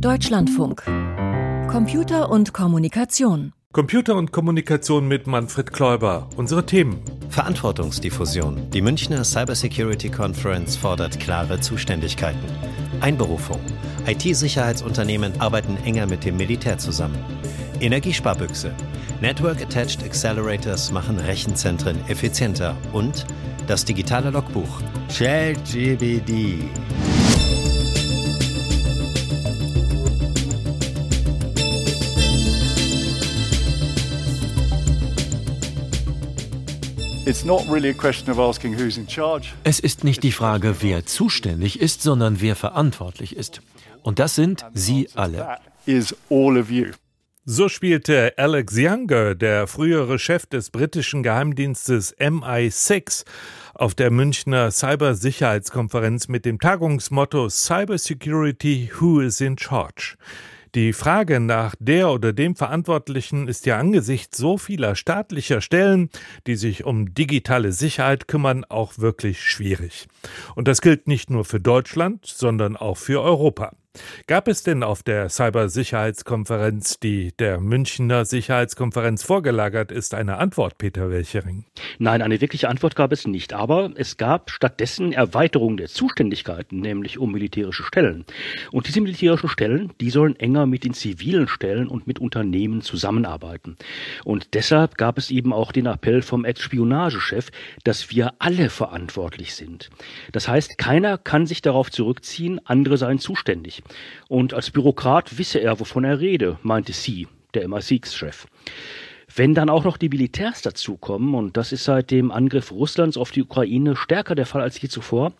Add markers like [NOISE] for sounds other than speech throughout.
Deutschlandfunk. Computer und Kommunikation. Computer und Kommunikation mit Manfred Kläuber. Unsere Themen. Verantwortungsdiffusion. Die Münchner Cybersecurity Conference fordert klare Zuständigkeiten. Einberufung. IT-Sicherheitsunternehmen arbeiten enger mit dem Militär zusammen. Energiesparbüchse. Network Attached Accelerators machen Rechenzentren effizienter. Und das digitale Logbuch. ChatGPT. Es ist nicht die Frage, wer zuständig ist, sondern wer verantwortlich ist. Und das sind Sie alle. So spielte Alex Younger, der frühere Chef des britischen Geheimdienstes MI6, auf der Münchner Cybersicherheitskonferenz mit dem Tagungsmotto Cybersecurity Who is in Charge? Die Frage nach der oder dem Verantwortlichen ist ja angesichts so vieler staatlicher Stellen, die sich um digitale Sicherheit kümmern, auch wirklich schwierig. Und das gilt nicht nur für Deutschland, sondern auch für Europa. Gab es denn auf der Cybersicherheitskonferenz, die der Münchner Sicherheitskonferenz vorgelagert ist, eine Antwort, Peter Welchering? Nein, eine wirkliche Antwort gab es nicht. Aber es gab stattdessen Erweiterung der Zuständigkeiten, nämlich um militärische Stellen. Und diese militärischen Stellen, die sollen enger mit den zivilen Stellen und mit Unternehmen zusammenarbeiten. Und deshalb gab es eben auch den Appell vom Ex-Spionagechef, dass wir alle verantwortlich sind. Das heißt, keiner kann sich darauf zurückziehen, andere seien zuständig. Und als Bürokrat wisse er, wovon er rede, meinte sie, der MI6-Chef. Wenn dann auch noch die Militärs dazukommen, und das ist seit dem Angriff Russlands auf die Ukraine stärker der Fall als je zuvor,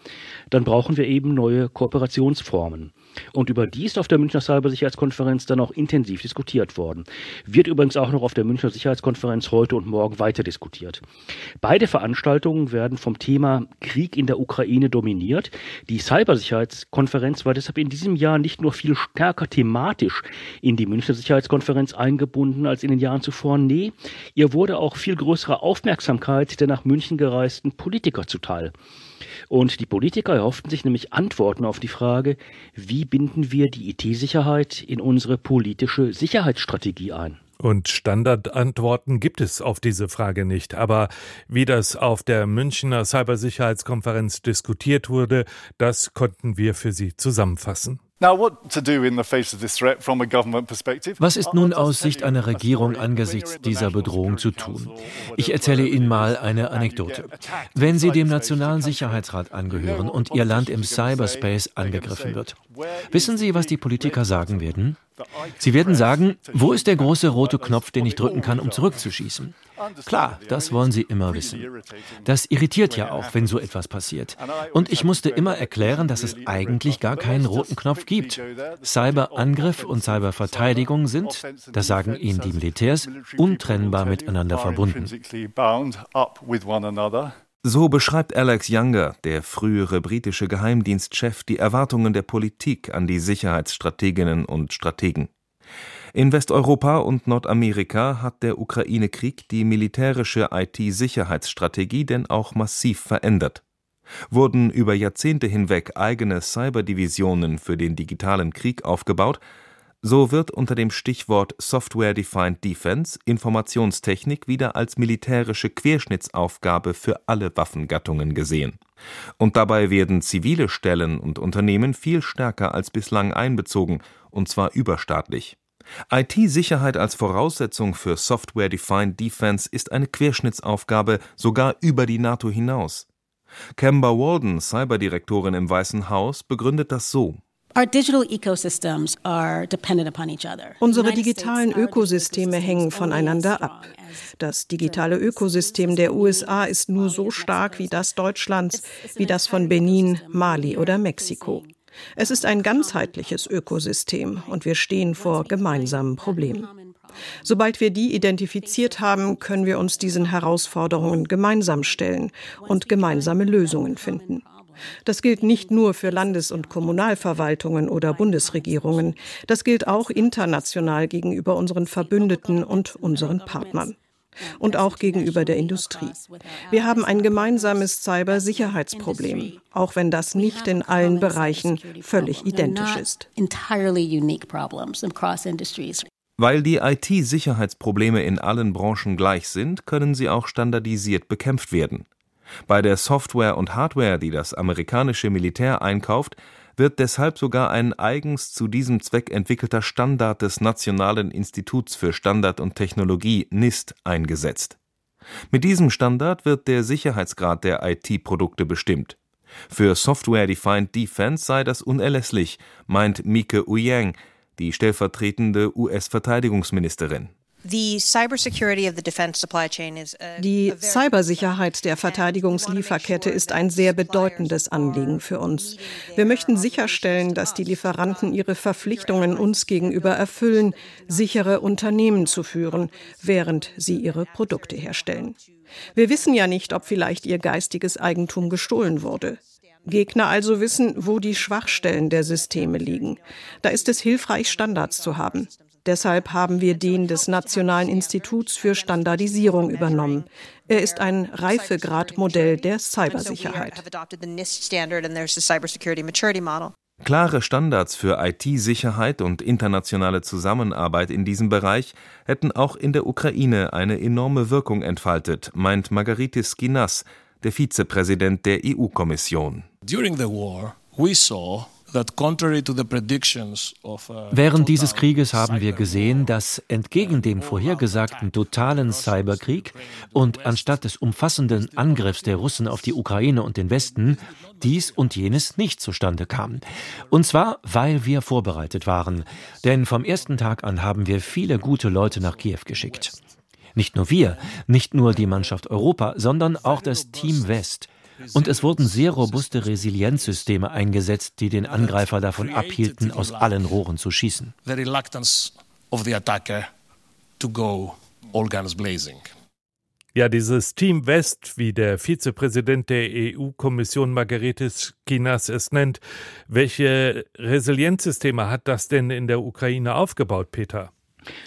dann brauchen wir eben neue Kooperationsformen. Und über die ist auf der Münchner Cybersicherheitskonferenz dann auch intensiv diskutiert worden. Wird übrigens auch noch auf der Münchner Sicherheitskonferenz heute und morgen weiter diskutiert. Beide Veranstaltungen werden vom Thema Krieg in der Ukraine dominiert. Die Cybersicherheitskonferenz war deshalb in diesem Jahr nicht nur viel stärker thematisch in die Münchner Sicherheitskonferenz eingebunden als in den Jahren zuvor. Nee, ihr wurde auch viel größere Aufmerksamkeit der nach München gereisten Politiker zuteil. Und die Politiker erhofften sich nämlich Antworten auf die Frage, wie binden wir die IT-Sicherheit in unsere politische Sicherheitsstrategie ein? Und Standardantworten gibt es auf diese Frage nicht. Aber wie das auf der Münchner Cybersicherheitskonferenz diskutiert wurde, das konnten wir für Sie zusammenfassen. Was ist nun aus Sicht einer Regierung angesichts dieser Bedrohung zu tun? Ich erzähle Ihnen mal eine Anekdote. Wenn Sie dem Nationalen Sicherheitsrat angehören und Ihr Land im Cyberspace angegriffen wird, wissen Sie, was die Politiker sagen werden? Sie werden sagen, wo ist der große rote Knopf, den ich drücken kann, um zurückzuschießen? Klar, das wollen Sie immer wissen. Das irritiert ja auch, wenn so etwas passiert. Und ich musste immer erklären, dass es eigentlich gar keinen roten Knopf gibt. Cyberangriff und Cyberverteidigung sind, das sagen Ihnen die Militärs, untrennbar miteinander verbunden. So beschreibt Alex Younger, der frühere britische Geheimdienstchef, die Erwartungen der Politik an die Sicherheitsstrateginnen und Strategen. In Westeuropa und Nordamerika hat der Ukraine-Krieg die militärische IT-Sicherheitsstrategie denn auch massiv verändert. Wurden über Jahrzehnte hinweg eigene Cyberdivisionen für den digitalen Krieg aufgebaut, so wird unter dem Stichwort Software-Defined Defense Informationstechnik wieder als militärische Querschnittsaufgabe für alle Waffengattungen gesehen. Und dabei werden zivile Stellen und Unternehmen viel stärker als bislang einbezogen, und zwar überstaatlich. IT-Sicherheit als Voraussetzung für Software-Defined Defense ist eine Querschnittsaufgabe sogar über die NATO hinaus. Kemba Walden, Cyberdirektorin im Weißen Haus, begründet das so. Unsere digitalen Ökosysteme hängen voneinander ab. Das digitale Ökosystem der USA ist nur so stark wie das Deutschlands, wie das von Benin, Mali oder Mexiko. Es ist ein ganzheitliches Ökosystem und wir stehen vor gemeinsamen Problemen. Sobald wir die identifiziert haben, können wir uns diesen Herausforderungen gemeinsam stellen und gemeinsame Lösungen finden. Das gilt nicht nur für Landes- und Kommunalverwaltungen oder Bundesregierungen, das gilt auch international gegenüber unseren Verbündeten und unseren Partnern. Und auch gegenüber der Industrie. Wir haben ein gemeinsames Cybersicherheitsproblem, auch wenn das nicht in allen Bereichen völlig identisch ist. Weil die IT-Sicherheitsprobleme in allen Branchen gleich sind, können sie auch standardisiert bekämpft werden. Bei der Software und Hardware, die das amerikanische Militär einkauft, wird deshalb sogar ein eigens zu diesem Zweck entwickelter Standard des Nationalen Instituts für Standard und Technologie NIST eingesetzt. Mit diesem Standard wird der Sicherheitsgrad der IT-Produkte bestimmt. Für Software-Defined Defense sei das unerlässlich, meint Mike Uyang, die stellvertretende US-Verteidigungsministerin. Die Cybersicherheit der Verteidigungslieferkette ist ein sehr bedeutendes Anliegen für uns. Wir möchten sicherstellen, dass die Lieferanten ihre Verpflichtungen uns gegenüber erfüllen, sichere Unternehmen zu führen, während sie ihre Produkte herstellen. Wir wissen ja nicht, ob vielleicht ihr geistiges Eigentum gestohlen wurde. Gegner also wissen, wo die Schwachstellen der Systeme liegen. Da ist es hilfreich, Standards zu haben. Deshalb haben wir den des Nationalen Instituts für Standardisierung übernommen. Er ist ein Reifegradmodell der Cybersicherheit. Klare Standards für IT-Sicherheit und internationale Zusammenarbeit in diesem Bereich hätten auch in der Ukraine eine enorme Wirkung entfaltet, meint Margaritis Skinas, der Vizepräsident der EU-Kommission. During the war, we saw Während dieses Krieges haben wir gesehen, dass entgegen dem vorhergesagten totalen Cyberkrieg und anstatt des umfassenden Angriffs der Russen auf die Ukraine und den Westen dies und jenes nicht zustande kam. Und zwar, weil wir vorbereitet waren. Denn vom ersten Tag an haben wir viele gute Leute nach Kiew geschickt. Nicht nur wir, nicht nur die Mannschaft Europa, sondern auch das Team West. Und es wurden sehr robuste Resilienzsysteme eingesetzt, die den Angreifer davon abhielten, aus allen Rohren zu schießen. Ja, dieses Team West, wie der Vizepräsident der EU-Kommission Margaretis Kinas es nennt, welche Resilienzsysteme hat das denn in der Ukraine aufgebaut, Peter?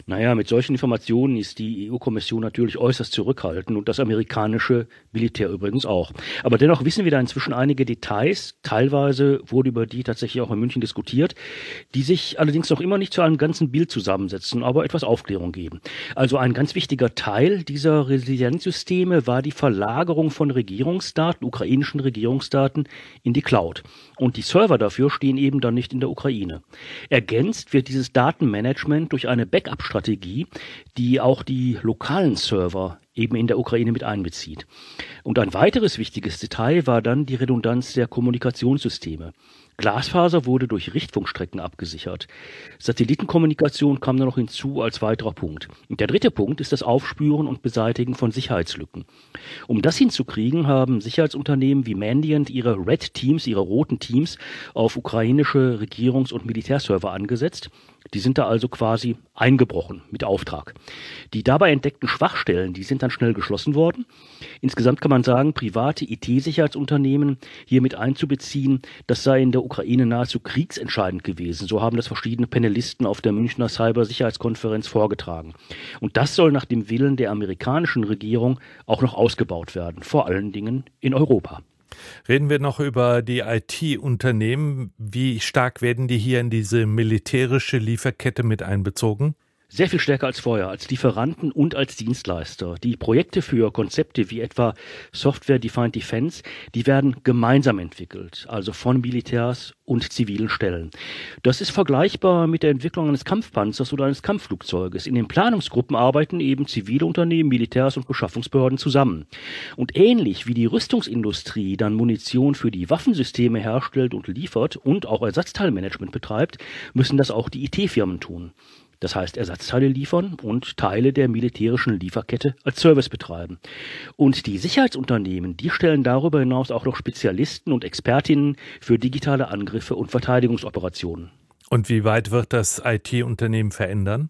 Naja, mit solchen Informationen ist die EU-Kommission natürlich äußerst zurückhaltend und das amerikanische Militär übrigens auch. Aber dennoch wissen wir da inzwischen einige Details. Teilweise wurde über die tatsächlich auch in München diskutiert, die sich allerdings noch immer nicht zu einem ganzen Bild zusammensetzen, aber etwas Aufklärung geben. Also ein ganz wichtiger Teil dieser Resilienzsysteme war die Verlagerung von Regierungsdaten, ukrainischen Regierungsdaten, in die Cloud. Und die Server dafür stehen eben dann nicht in der Ukraine. Ergänzt wird dieses Datenmanagement durch eine Backup Backup-Strategie, die auch die lokalen Server eben in der Ukraine mit einbezieht. Und ein weiteres wichtiges Detail war dann die Redundanz der Kommunikationssysteme. Glasfaser wurde durch Richtfunkstrecken abgesichert. Satellitenkommunikation kam dann noch hinzu als weiterer Punkt. Und der dritte Punkt ist das Aufspüren und Beseitigen von Sicherheitslücken. Um das hinzukriegen, haben Sicherheitsunternehmen wie Mandiant ihre Red Teams, ihre roten Teams auf ukrainische Regierungs- und Militärserver angesetzt die sind da also quasi eingebrochen mit Auftrag. Die dabei entdeckten Schwachstellen, die sind dann schnell geschlossen worden. Insgesamt kann man sagen, private IT-Sicherheitsunternehmen hier mit einzubeziehen, das sei in der Ukraine nahezu kriegsentscheidend gewesen. So haben das verschiedene Panelisten auf der Münchner Cybersicherheitskonferenz vorgetragen. Und das soll nach dem Willen der amerikanischen Regierung auch noch ausgebaut werden, vor allen Dingen in Europa. Reden wir noch über die IT-Unternehmen. Wie stark werden die hier in diese militärische Lieferkette mit einbezogen? Sehr viel stärker als vorher, als Lieferanten und als Dienstleister. Die Projekte für Konzepte wie etwa Software Defined Defense, die werden gemeinsam entwickelt, also von Militärs und zivilen Stellen. Das ist vergleichbar mit der Entwicklung eines Kampfpanzers oder eines Kampfflugzeuges. In den Planungsgruppen arbeiten eben zivile Unternehmen, Militärs und Beschaffungsbehörden zusammen. Und ähnlich wie die Rüstungsindustrie dann Munition für die Waffensysteme herstellt und liefert und auch Ersatzteilmanagement betreibt, müssen das auch die IT-Firmen tun. Das heißt Ersatzteile liefern und Teile der militärischen Lieferkette als Service betreiben. Und die Sicherheitsunternehmen, die stellen darüber hinaus auch noch Spezialisten und Expertinnen für digitale Angriffe und Verteidigungsoperationen. Und wie weit wird das IT-Unternehmen verändern?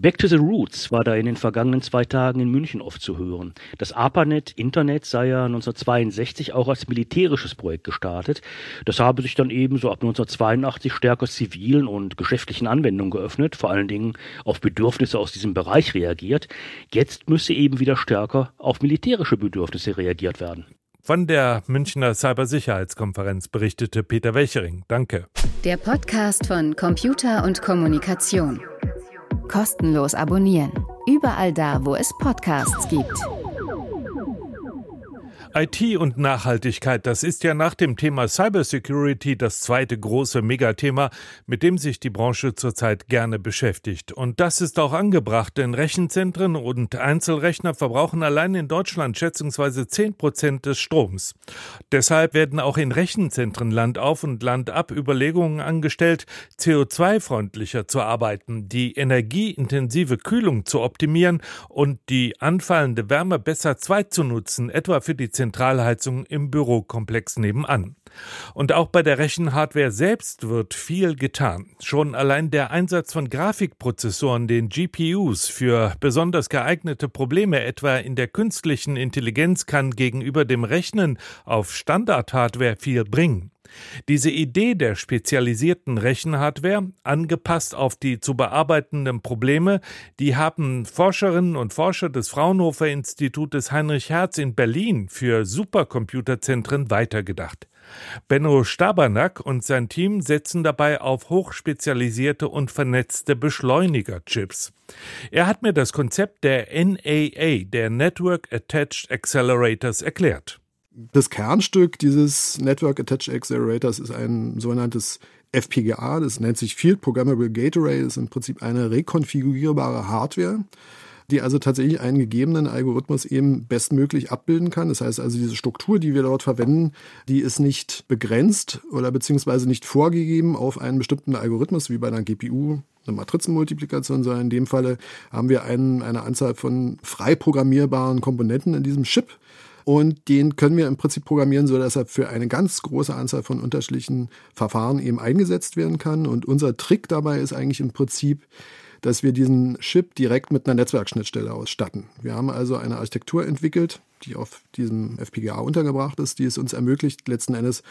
Back to the Roots war da in den vergangenen zwei Tagen in München oft zu hören. Das ARPANET, Internet, sei ja 1962 auch als militärisches Projekt gestartet. Das habe sich dann ebenso ab 1982 stärker zivilen und geschäftlichen Anwendungen geöffnet, vor allen Dingen auf Bedürfnisse aus diesem Bereich reagiert. Jetzt müsse eben wieder stärker auf militärische Bedürfnisse reagiert werden. Von der Münchner Cybersicherheitskonferenz berichtete Peter Welchering. Danke. Der Podcast von Computer und Kommunikation. Kostenlos abonnieren. Überall da, wo es Podcasts gibt. IT und Nachhaltigkeit, das ist ja nach dem Thema Cybersecurity das zweite große Megathema, mit dem sich die Branche zurzeit gerne beschäftigt. Und das ist auch angebracht, denn Rechenzentren und Einzelrechner verbrauchen allein in Deutschland schätzungsweise 10 Prozent des Stroms. Deshalb werden auch in Rechenzentren Land auf und Land ab Überlegungen angestellt, CO2-freundlicher zu arbeiten, die energieintensive Kühlung zu optimieren und die anfallende Wärme besser nutzen, etwa für die Zentralheizung im Bürokomplex nebenan. Und auch bei der Rechenhardware selbst wird viel getan. Schon allein der Einsatz von Grafikprozessoren, den GPUs, für besonders geeignete Probleme etwa in der künstlichen Intelligenz kann gegenüber dem Rechnen auf Standardhardware viel bringen. Diese Idee der spezialisierten Rechenhardware, angepasst auf die zu bearbeitenden Probleme, die haben Forscherinnen und Forscher des Fraunhofer Institutes Heinrich Herz in Berlin für Supercomputerzentren weitergedacht. Benno Stabernack und sein Team setzen dabei auf hochspezialisierte und vernetzte Beschleunigerchips. Er hat mir das Konzept der NAA, der Network Attached Accelerators, erklärt. Das Kernstück dieses Network Attached Accelerators ist ein sogenanntes FPGA, das nennt sich Field Programmable Gate Array, das ist im Prinzip eine rekonfigurierbare Hardware, die also tatsächlich einen gegebenen Algorithmus eben bestmöglich abbilden kann. Das heißt also, diese Struktur, die wir dort verwenden, die ist nicht begrenzt oder beziehungsweise nicht vorgegeben auf einen bestimmten Algorithmus, wie bei einer GPU, eine Matrizenmultiplikation, sondern in dem Falle haben wir einen, eine Anzahl von frei programmierbaren Komponenten in diesem Chip und den können wir im Prinzip programmieren, so dass er für eine ganz große Anzahl von unterschiedlichen Verfahren eben eingesetzt werden kann. Und unser Trick dabei ist eigentlich im Prinzip, dass wir diesen Chip direkt mit einer Netzwerkschnittstelle ausstatten. Wir haben also eine Architektur entwickelt, die auf diesem FPGA untergebracht ist, die es uns ermöglicht, letzten Endes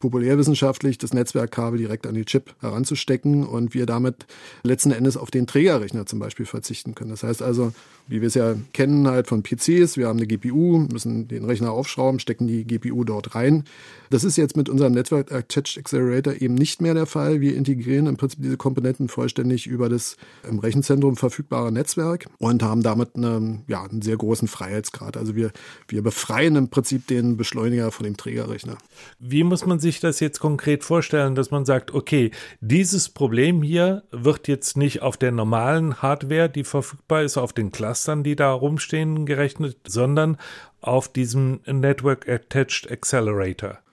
populärwissenschaftlich das Netzwerkkabel direkt an die Chip heranzustecken und wir damit letzten Endes auf den Trägerrechner zum Beispiel verzichten können. Das heißt also, wie wir es ja kennen halt von PCs, wir haben eine GPU, müssen den Rechner aufschrauben, stecken die GPU dort rein. Das ist jetzt mit unserem Network Attached Accelerator eben nicht mehr der Fall. Wir integrieren im Prinzip diese Komponenten vollständig über das im Rechenzentrum verfügbare Netzwerk und haben damit eine, ja, einen sehr großen Freiheitsgrad. Also wir, wir befreien im Prinzip den Beschleuniger von dem Trägerrechner. Wie muss man sich das jetzt konkret vorstellen, dass man sagt, okay, dieses Problem hier wird jetzt nicht auf der normalen Hardware, die verfügbar ist, auf den Clustern, die da rumstehen, gerechnet, sondern auf diesem Network Attached Accelerator?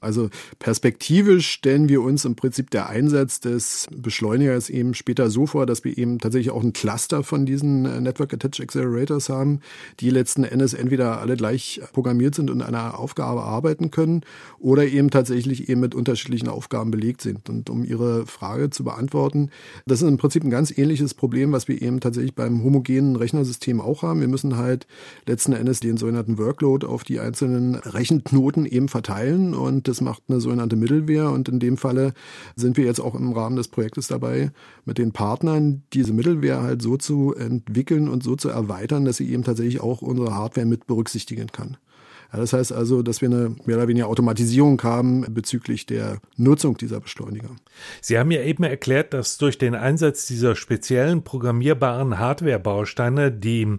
Also perspektivisch stellen wir uns im Prinzip der Einsatz des Beschleunigers eben später so vor, dass wir eben tatsächlich auch ein Cluster von diesen äh, Network Attached Accelerators haben, die letzten Endes entweder alle gleich programmiert sind und einer Aufgabe arbeiten können oder eben tatsächlich eben mit unterschiedlichen Aufgaben belegt sind. Und um Ihre Frage zu beantworten, das ist im Prinzip ein ganz ähnliches Problem, was wir eben tatsächlich beim homogenen Rechnersystem auch haben. Wir müssen halt letzten Endes den sogenannten Workload auf die einzelnen Rechenknoten eben verteilen und das macht eine sogenannte Mittelwehr und in dem Falle sind wir jetzt auch im Rahmen des Projektes dabei, mit den Partnern diese Mittelwehr halt so zu entwickeln und so zu erweitern, dass sie eben tatsächlich auch unsere Hardware mit berücksichtigen kann. Das heißt also, dass wir eine mehr oder weniger Automatisierung haben bezüglich der Nutzung dieser Beschleuniger. Sie haben ja eben erklärt, dass durch den Einsatz dieser speziellen programmierbaren Hardware-Bausteine die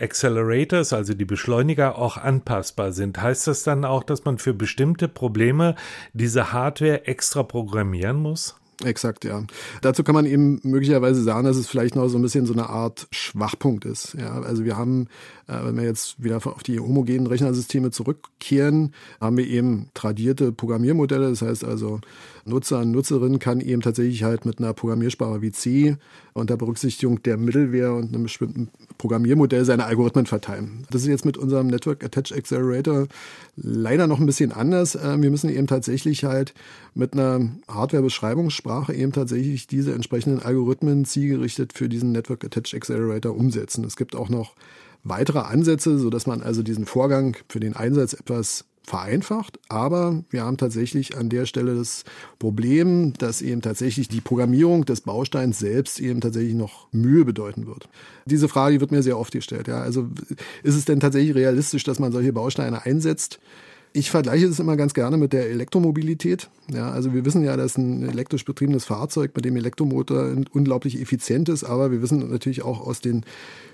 Accelerators, also die Beschleuniger, auch anpassbar sind. Heißt das dann auch, dass man für bestimmte Probleme diese Hardware extra programmieren muss? Exakt, ja. Dazu kann man eben möglicherweise sagen, dass es vielleicht noch so ein bisschen so eine Art Schwachpunkt ist. Ja, also wir haben, äh, wenn wir jetzt wieder auf die homogenen Rechnersysteme zurückkehren, haben wir eben tradierte Programmiermodelle. Das heißt also, Nutzer und Nutzerin kann eben tatsächlich halt mit einer Programmiersprache wie C unter Berücksichtigung der Mittelwehr und einem bestimmten Programmiermodell seine Algorithmen verteilen. Das ist jetzt mit unserem Network Attached Accelerator leider noch ein bisschen anders. Äh, wir müssen eben tatsächlich halt mit einer Hardware-Beschreibungssprache Sprache eben tatsächlich diese entsprechenden Algorithmen zielgerichtet für diesen Network Attached Accelerator umsetzen. Es gibt auch noch weitere Ansätze, so dass man also diesen Vorgang für den Einsatz etwas vereinfacht, aber wir haben tatsächlich an der Stelle das Problem, dass eben tatsächlich die Programmierung des Bausteins selbst eben tatsächlich noch Mühe bedeuten wird. Diese Frage wird mir sehr oft gestellt. Ja, also ist es denn tatsächlich realistisch, dass man solche Bausteine einsetzt? Ich vergleiche es immer ganz gerne mit der Elektromobilität. Ja, also wir wissen ja, dass ein elektrisch betriebenes Fahrzeug mit dem Elektromotor unglaublich effizient ist, aber wir wissen natürlich auch aus den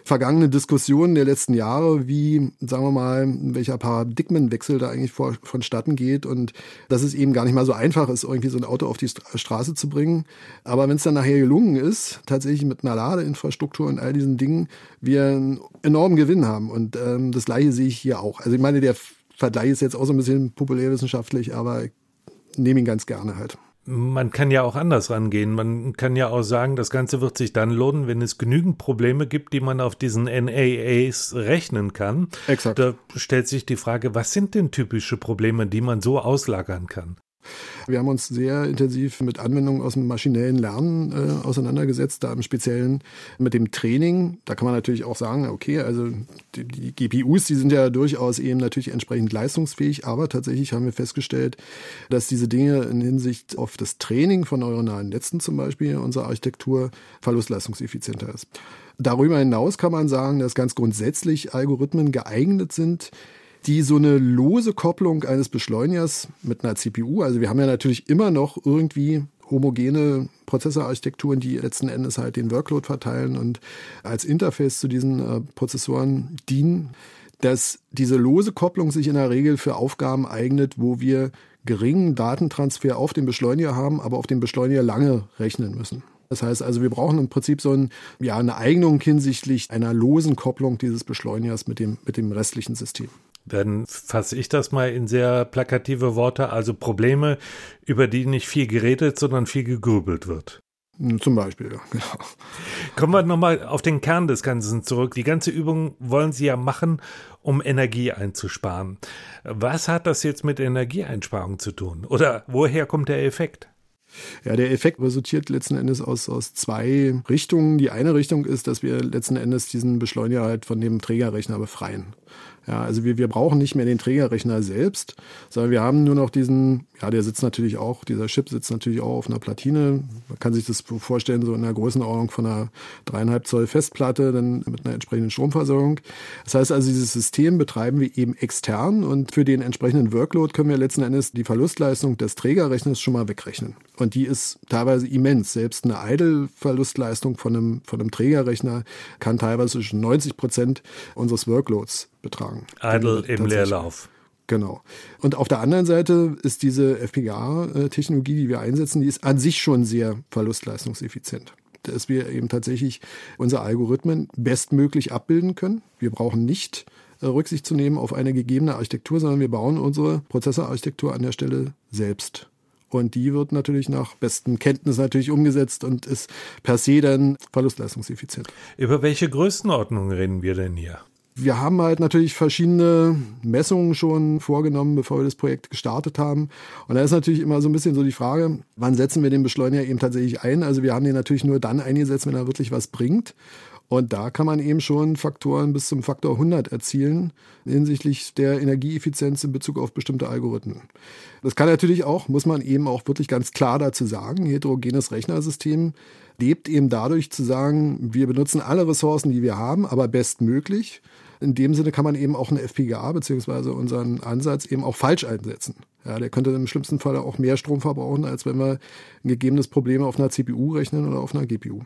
vergangenen Diskussionen der letzten Jahre, wie, sagen wir mal, welcher Paradigmenwechsel da eigentlich vor, vonstatten geht und dass es eben gar nicht mal so einfach ist, irgendwie so ein Auto auf die Straße zu bringen. Aber wenn es dann nachher gelungen ist, tatsächlich mit einer Ladeinfrastruktur und all diesen Dingen, wir einen enormen Gewinn haben. Und ähm, das gleiche sehe ich hier auch. Also ich meine, der Vergleich ist jetzt auch so ein bisschen populärwissenschaftlich, aber ich nehme ihn ganz gerne halt. Man kann ja auch anders rangehen. Man kann ja auch sagen, das Ganze wird sich dann lohnen, wenn es genügend Probleme gibt, die man auf diesen NAAs rechnen kann. Exakt. Da stellt sich die Frage, was sind denn typische Probleme, die man so auslagern kann? Wir haben uns sehr intensiv mit Anwendungen aus dem maschinellen Lernen äh, auseinandergesetzt, da im Speziellen mit dem Training. Da kann man natürlich auch sagen, okay, also die, die GPUs, die sind ja durchaus eben natürlich entsprechend leistungsfähig, aber tatsächlich haben wir festgestellt, dass diese Dinge in Hinsicht auf das Training von neuronalen Netzen zum Beispiel unserer Architektur verlustleistungseffizienter ist. Darüber hinaus kann man sagen, dass ganz grundsätzlich Algorithmen geeignet sind, die so eine lose Kopplung eines Beschleunigers mit einer CPU, also wir haben ja natürlich immer noch irgendwie homogene Prozessorarchitekturen, die letzten Endes halt den Workload verteilen und als Interface zu diesen äh, Prozessoren dienen, dass diese lose Kopplung sich in der Regel für Aufgaben eignet, wo wir geringen Datentransfer auf den Beschleuniger haben, aber auf den Beschleuniger lange rechnen müssen. Das heißt also, wir brauchen im Prinzip so ein, ja, eine Eignung hinsichtlich einer losen Kopplung dieses Beschleunigers mit dem, mit dem restlichen System. Dann fasse ich das mal in sehr plakative Worte, also Probleme, über die nicht viel geredet, sondern viel gegrübelt wird. Hm, zum Beispiel, ja, [LAUGHS] genau. Kommen wir nochmal auf den Kern des Ganzen zurück. Die ganze Übung wollen Sie ja machen, um Energie einzusparen. Was hat das jetzt mit Energieeinsparung zu tun? Oder woher kommt der Effekt? Ja, der Effekt resultiert letzten Endes aus, aus zwei Richtungen. Die eine Richtung ist, dass wir letzten Endes diesen Beschleuniger halt von dem Trägerrechner befreien. Ja, also wir, wir brauchen nicht mehr den Trägerrechner selbst, sondern wir haben nur noch diesen, ja, der sitzt natürlich auch, dieser Chip sitzt natürlich auch auf einer Platine. Man kann sich das vorstellen, so in der Größenordnung von einer dreieinhalb Zoll Festplatte, dann mit einer entsprechenden Stromversorgung. Das heißt also, dieses System betreiben wir eben extern und für den entsprechenden Workload können wir letzten Endes die Verlustleistung des Trägerrechners schon mal wegrechnen. Und die ist teilweise immens. Selbst eine Idle-Verlustleistung von einem, von einem Trägerrechner kann teilweise zwischen 90 Prozent unseres Workloads betragen. Idle im Leerlauf. Genau. Und auf der anderen Seite ist diese FPGA-Technologie, die wir einsetzen, die ist an sich schon sehr verlustleistungseffizient. Dass wir eben tatsächlich unsere Algorithmen bestmöglich abbilden können. Wir brauchen nicht äh, Rücksicht zu nehmen auf eine gegebene Architektur, sondern wir bauen unsere Prozessorarchitektur an der Stelle selbst. Und die wird natürlich nach besten Kenntnis natürlich umgesetzt und ist per se dann verlustleistungseffizient. Über welche Größenordnung reden wir denn hier? Wir haben halt natürlich verschiedene Messungen schon vorgenommen, bevor wir das Projekt gestartet haben. Und da ist natürlich immer so ein bisschen so die Frage, wann setzen wir den Beschleuniger eben tatsächlich ein? Also wir haben den natürlich nur dann eingesetzt, wenn er wirklich was bringt. Und da kann man eben schon Faktoren bis zum Faktor 100 erzielen hinsichtlich der Energieeffizienz in Bezug auf bestimmte Algorithmen. Das kann natürlich auch, muss man eben auch wirklich ganz klar dazu sagen, heterogenes Rechnersystem lebt eben dadurch zu sagen, wir benutzen alle Ressourcen, die wir haben, aber bestmöglich. In dem Sinne kann man eben auch eine FPGA beziehungsweise unseren Ansatz eben auch falsch einsetzen. Ja, der könnte im schlimmsten Fall auch mehr Strom verbrauchen, als wenn wir ein gegebenes Problem auf einer CPU rechnen oder auf einer GPU.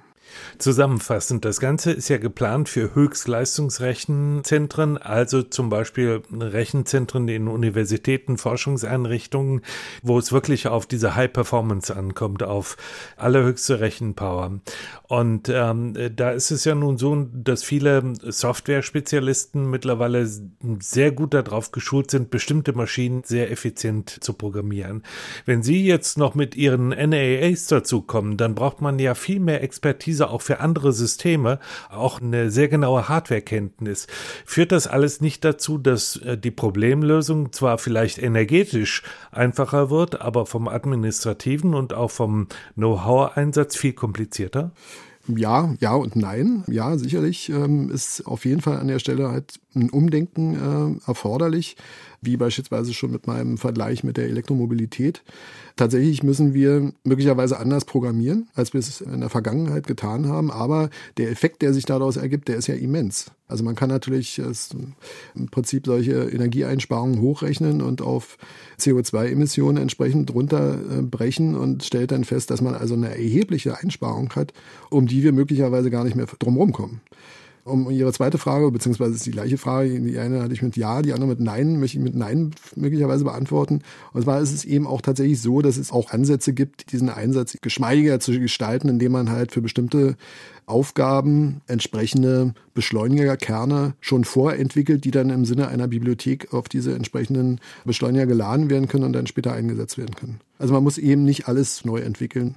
Zusammenfassend, das Ganze ist ja geplant für Höchstleistungsrechenzentren, also zum Beispiel Rechenzentren in Universitäten, Forschungseinrichtungen, wo es wirklich auf diese High Performance ankommt, auf allerhöchste Rechenpower. Und ähm, da ist es ja nun so, dass viele Software-Spezialisten mittlerweile sehr gut darauf geschult sind, bestimmte Maschinen sehr effizient zu programmieren. Wenn Sie jetzt noch mit Ihren NAAs dazukommen, dann braucht man ja viel mehr Expertise auch für andere Systeme, auch eine sehr genaue Hardwarekenntnis. Führt das alles nicht dazu, dass äh, die Problemlösung zwar vielleicht energetisch einfacher wird, aber vom administrativen und auch vom Know-how-Einsatz viel komplizierter? Ja, ja und nein. Ja, sicherlich ähm, ist auf jeden Fall an der Stelle halt ein Umdenken äh, erforderlich wie beispielsweise schon mit meinem Vergleich mit der Elektromobilität. Tatsächlich müssen wir möglicherweise anders programmieren, als wir es in der Vergangenheit getan haben, aber der Effekt, der sich daraus ergibt, der ist ja immens. Also man kann natürlich im Prinzip solche Energieeinsparungen hochrechnen und auf CO2-Emissionen entsprechend runterbrechen und stellt dann fest, dass man also eine erhebliche Einsparung hat, um die wir möglicherweise gar nicht mehr drumherum kommen. Um Ihre zweite Frage, beziehungsweise ist die gleiche Frage, die eine hatte ich mit Ja, die andere mit Nein, möchte ich mit Nein möglicherweise beantworten. Und zwar ist es eben auch tatsächlich so, dass es auch Ansätze gibt, diesen Einsatz geschmeidiger zu gestalten, indem man halt für bestimmte Aufgaben entsprechende Beschleunigerkerne schon vorentwickelt, die dann im Sinne einer Bibliothek auf diese entsprechenden Beschleuniger geladen werden können und dann später eingesetzt werden können. Also man muss eben nicht alles neu entwickeln.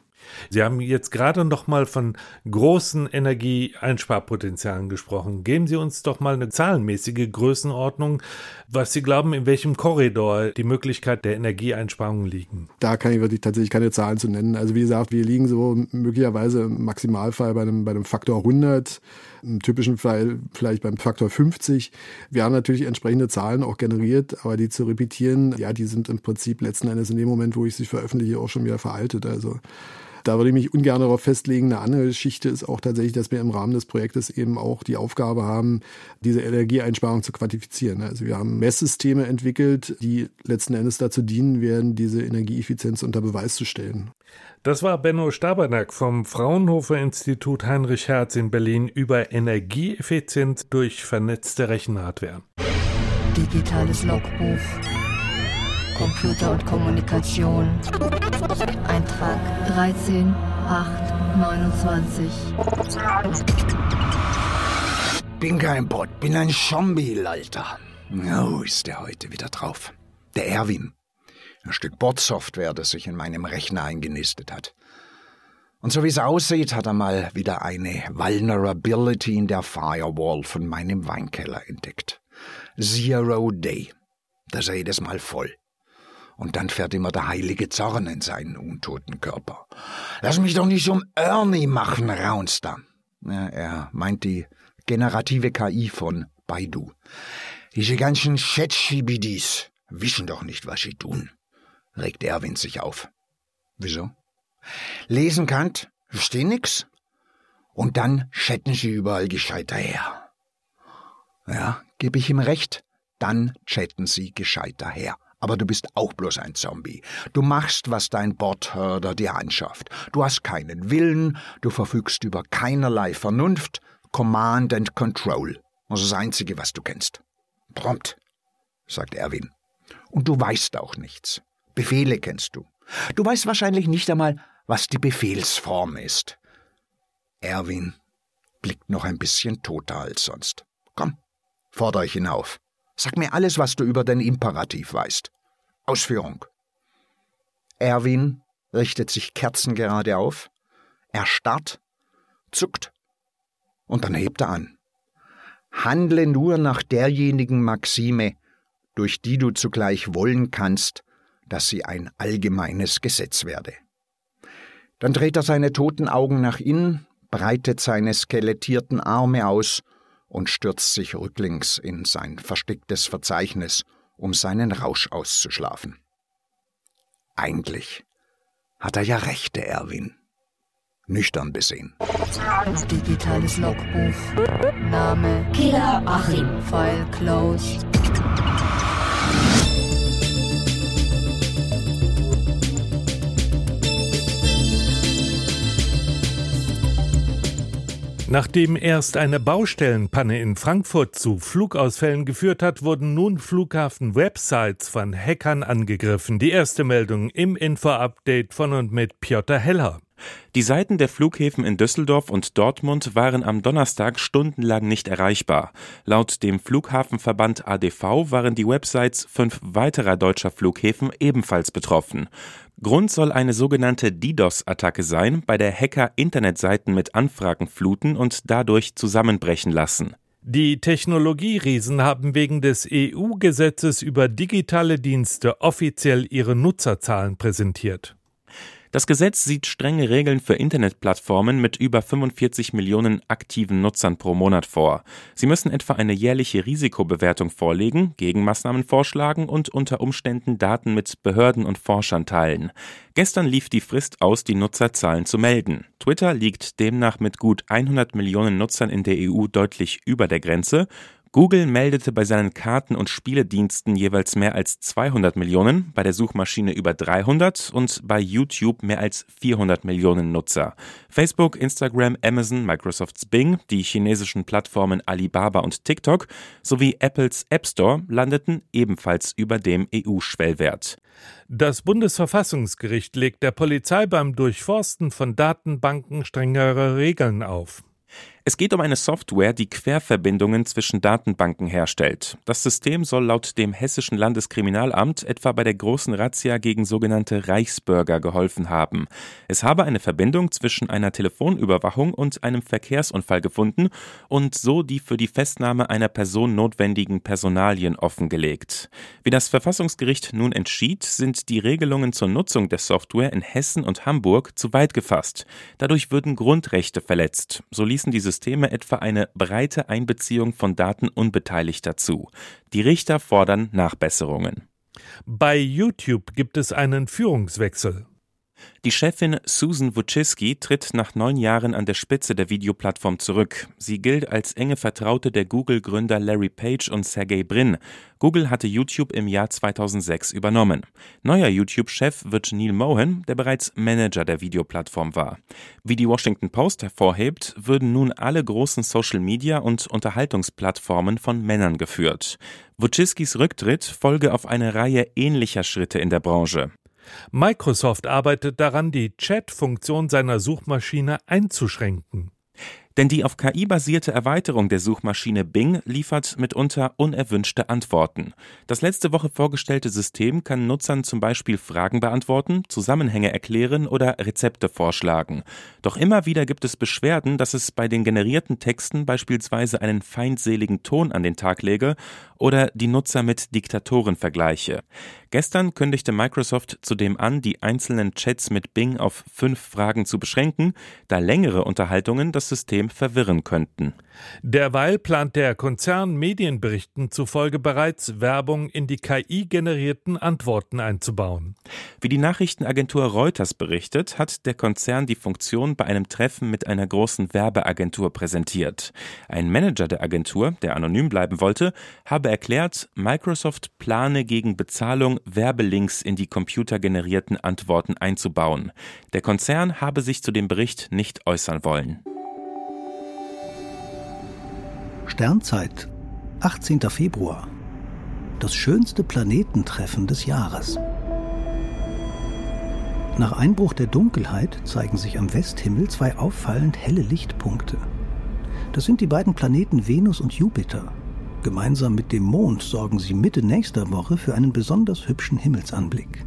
Sie haben jetzt gerade noch mal von großen Energieeinsparpotenzialen gesprochen. Geben Sie uns doch mal eine zahlenmäßige Größenordnung, was Sie glauben, in welchem Korridor die Möglichkeit der Energieeinsparungen liegen. Da kann ich wirklich tatsächlich keine Zahlen zu nennen. Also wie gesagt, wir liegen so möglicherweise im Maximalfall bei einem, bei einem Faktor 100, im typischen Fall vielleicht beim Faktor 50. Wir haben natürlich entsprechende Zahlen auch generiert, aber die zu repetieren, ja, die sind im Prinzip letzten Endes in dem Moment, wo ich sie veröffentliche, auch schon wieder veraltet. Also da würde ich mich ungern darauf festlegen. Eine andere Geschichte ist auch tatsächlich, dass wir im Rahmen des Projektes eben auch die Aufgabe haben, diese Energieeinsparung zu quantifizieren. Also wir haben Messsysteme entwickelt, die letzten Endes dazu dienen werden, diese Energieeffizienz unter Beweis zu stellen. Das war Benno Stabernack vom Fraunhofer Institut Heinrich Herz in Berlin über Energieeffizienz durch vernetzte Rechenhardware. Digitales Logbuch. Computer und Kommunikation. Eintrag 13 8 29. Bin kein Bot, bin ein Zombie, Alter. Oh, ist der heute wieder drauf. Der Erwin. Ein Stück Bot-Software, das sich in meinem Rechner eingenistet hat. Und so wie es aussieht, hat er mal wieder eine Vulnerability in der Firewall von meinem Weinkeller entdeckt. Zero Day. Da ist jedes Mal voll. Und dann fährt immer der heilige Zorn in seinen untoten Körper. Lass mich doch nicht um Ernie machen, raunst er. Ja, er meint die generative KI von Baidu. Diese ganzen Chatschibidis wissen doch nicht, was sie tun, regt Erwin sich auf. Wieso? Lesen kannt, verstehen nix. Und dann chatten sie überall gescheiter her. Ja, gebe ich ihm recht, dann chatten sie gescheiter her. Aber du bist auch bloß ein Zombie. Du machst, was dein Bordhörder dir anschafft. Du hast keinen Willen, du verfügst über keinerlei Vernunft, Command and Control. Das ist das Einzige, was du kennst. Prompt, sagt Erwin. Und du weißt auch nichts. Befehle kennst du. Du weißt wahrscheinlich nicht einmal, was die Befehlsform ist. Erwin blickt noch ein bisschen toter als sonst. Komm, fordere ich hinauf. Sag mir alles, was du über den Imperativ weißt. Ausführung. Erwin richtet sich kerzengerade auf, erstarrt, zuckt und dann hebt er an. Handle nur nach derjenigen Maxime, durch die du zugleich wollen kannst, dass sie ein allgemeines Gesetz werde. Dann dreht er seine toten Augen nach innen, breitet seine skelettierten Arme aus und stürzt sich rücklings in sein verstecktes Verzeichnis, um seinen Rausch auszuschlafen. Eigentlich hat er ja recht, der Erwin. Nüchtern besehen. Digitales Logbuch. Name Killer Achim. File closed. Nachdem erst eine Baustellenpanne in Frankfurt zu Flugausfällen geführt hat, wurden nun Flughafen-Websites von Hackern angegriffen. Die erste Meldung im Info-Update von und mit Piotr Heller. Die Seiten der Flughäfen in Düsseldorf und Dortmund waren am Donnerstag stundenlang nicht erreichbar. Laut dem Flughafenverband ADV waren die Websites fünf weiterer deutscher Flughäfen ebenfalls betroffen. Grund soll eine sogenannte DDoS-Attacke sein, bei der Hacker Internetseiten mit Anfragen fluten und dadurch zusammenbrechen lassen. Die Technologieriesen haben wegen des EU-Gesetzes über digitale Dienste offiziell ihre Nutzerzahlen präsentiert. Das Gesetz sieht strenge Regeln für Internetplattformen mit über 45 Millionen aktiven Nutzern pro Monat vor. Sie müssen etwa eine jährliche Risikobewertung vorlegen, Gegenmaßnahmen vorschlagen und unter Umständen Daten mit Behörden und Forschern teilen. Gestern lief die Frist aus, die Nutzerzahlen zu melden. Twitter liegt demnach mit gut 100 Millionen Nutzern in der EU deutlich über der Grenze. Google meldete bei seinen Karten- und Spielediensten jeweils mehr als 200 Millionen, bei der Suchmaschine über 300 und bei YouTube mehr als 400 Millionen Nutzer. Facebook, Instagram, Amazon, Microsofts Bing, die chinesischen Plattformen Alibaba und TikTok sowie Apples App Store landeten ebenfalls über dem EU-Schwellwert. Das Bundesverfassungsgericht legt der Polizei beim Durchforsten von Datenbanken strengere Regeln auf. Es geht um eine Software, die Querverbindungen zwischen Datenbanken herstellt. Das System soll laut dem Hessischen Landeskriminalamt etwa bei der großen Razzia gegen sogenannte Reichsbürger geholfen haben. Es habe eine Verbindung zwischen einer Telefonüberwachung und einem Verkehrsunfall gefunden und so die für die Festnahme einer Person notwendigen Personalien offengelegt. Wie das Verfassungsgericht nun entschied, sind die Regelungen zur Nutzung der Software in Hessen und Hamburg zu weit gefasst. Dadurch würden Grundrechte verletzt. So ließen die Systeme etwa eine breite Einbeziehung von Daten Unbeteiligter zu. Die Richter fordern Nachbesserungen. Bei YouTube gibt es einen Führungswechsel. Die Chefin Susan Wojcicki tritt nach neun Jahren an der Spitze der Videoplattform zurück. Sie gilt als enge Vertraute der Google-Gründer Larry Page und Sergey Brin. Google hatte YouTube im Jahr 2006 übernommen. Neuer YouTube-Chef wird Neil Mohan, der bereits Manager der Videoplattform war. Wie die Washington Post hervorhebt, würden nun alle großen Social-Media- und Unterhaltungsplattformen von Männern geführt. Wojcickis Rücktritt folge auf eine Reihe ähnlicher Schritte in der Branche. Microsoft arbeitet daran, die Chat-Funktion seiner Suchmaschine einzuschränken. Denn die auf KI basierte Erweiterung der Suchmaschine Bing liefert mitunter unerwünschte Antworten. Das letzte Woche vorgestellte System kann Nutzern zum Beispiel Fragen beantworten, Zusammenhänge erklären oder Rezepte vorschlagen. Doch immer wieder gibt es Beschwerden, dass es bei den generierten Texten beispielsweise einen feindseligen Ton an den Tag lege oder die Nutzer mit Diktatoren vergleiche. Gestern kündigte Microsoft zudem an, die einzelnen Chats mit Bing auf fünf Fragen zu beschränken, da längere Unterhaltungen das System verwirren könnten. Derweil plant der Konzern Medienberichten zufolge bereits Werbung in die KI-generierten Antworten einzubauen. Wie die Nachrichtenagentur Reuters berichtet, hat der Konzern die Funktion bei einem Treffen mit einer großen Werbeagentur präsentiert. Ein Manager der Agentur, der anonym bleiben wollte, habe erklärt, Microsoft plane gegen Bezahlung Werbelinks in die computergenerierten Antworten einzubauen. Der Konzern habe sich zu dem Bericht nicht äußern wollen. Sternzeit, 18. Februar. Das schönste Planetentreffen des Jahres. Nach Einbruch der Dunkelheit zeigen sich am Westhimmel zwei auffallend helle Lichtpunkte. Das sind die beiden Planeten Venus und Jupiter. Gemeinsam mit dem Mond sorgen sie Mitte nächster Woche für einen besonders hübschen Himmelsanblick.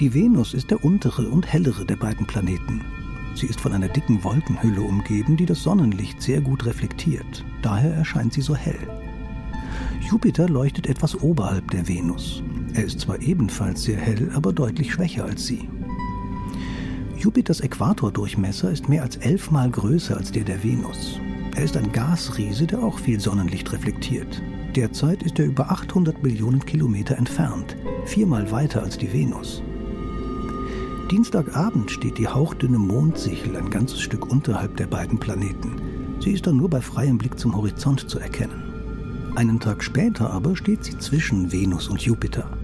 Die Venus ist der untere und hellere der beiden Planeten. Sie ist von einer dicken Wolkenhülle umgeben, die das Sonnenlicht sehr gut reflektiert. Daher erscheint sie so hell. Jupiter leuchtet etwas oberhalb der Venus. Er ist zwar ebenfalls sehr hell, aber deutlich schwächer als sie. Jupiters Äquatordurchmesser ist mehr als elfmal größer als der der Venus. Er ist ein Gasriese, der auch viel Sonnenlicht reflektiert. Derzeit ist er über 800 Millionen Kilometer entfernt, viermal weiter als die Venus. Dienstagabend steht die hauchdünne Mondsichel ein ganzes Stück unterhalb der beiden Planeten. Sie ist dann nur bei freiem Blick zum Horizont zu erkennen. Einen Tag später aber steht sie zwischen Venus und Jupiter.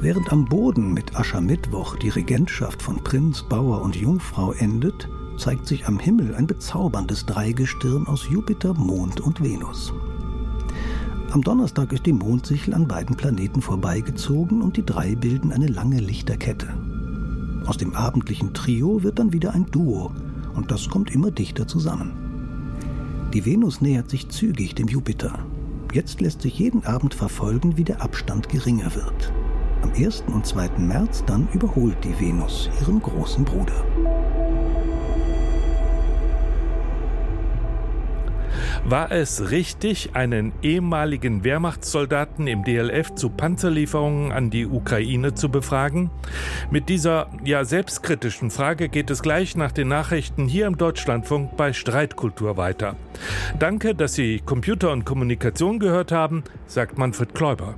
Während am Boden mit Aschermittwoch die Regentschaft von Prinz, Bauer und Jungfrau endet, zeigt sich am Himmel ein bezauberndes Dreigestirn aus Jupiter, Mond und Venus. Am Donnerstag ist die Mondsichel an beiden Planeten vorbeigezogen und die drei bilden eine lange Lichterkette. Aus dem abendlichen Trio wird dann wieder ein Duo und das kommt immer dichter zusammen. Die Venus nähert sich zügig dem Jupiter. Jetzt lässt sich jeden Abend verfolgen, wie der Abstand geringer wird. Am 1. und 2. März dann überholt die Venus ihren großen Bruder. War es richtig, einen ehemaligen Wehrmachtssoldaten im DLF zu Panzerlieferungen an die Ukraine zu befragen? Mit dieser ja selbstkritischen Frage geht es gleich nach den Nachrichten hier im Deutschlandfunk bei Streitkultur weiter. Danke, dass Sie Computer und Kommunikation gehört haben, sagt Manfred Kläuber.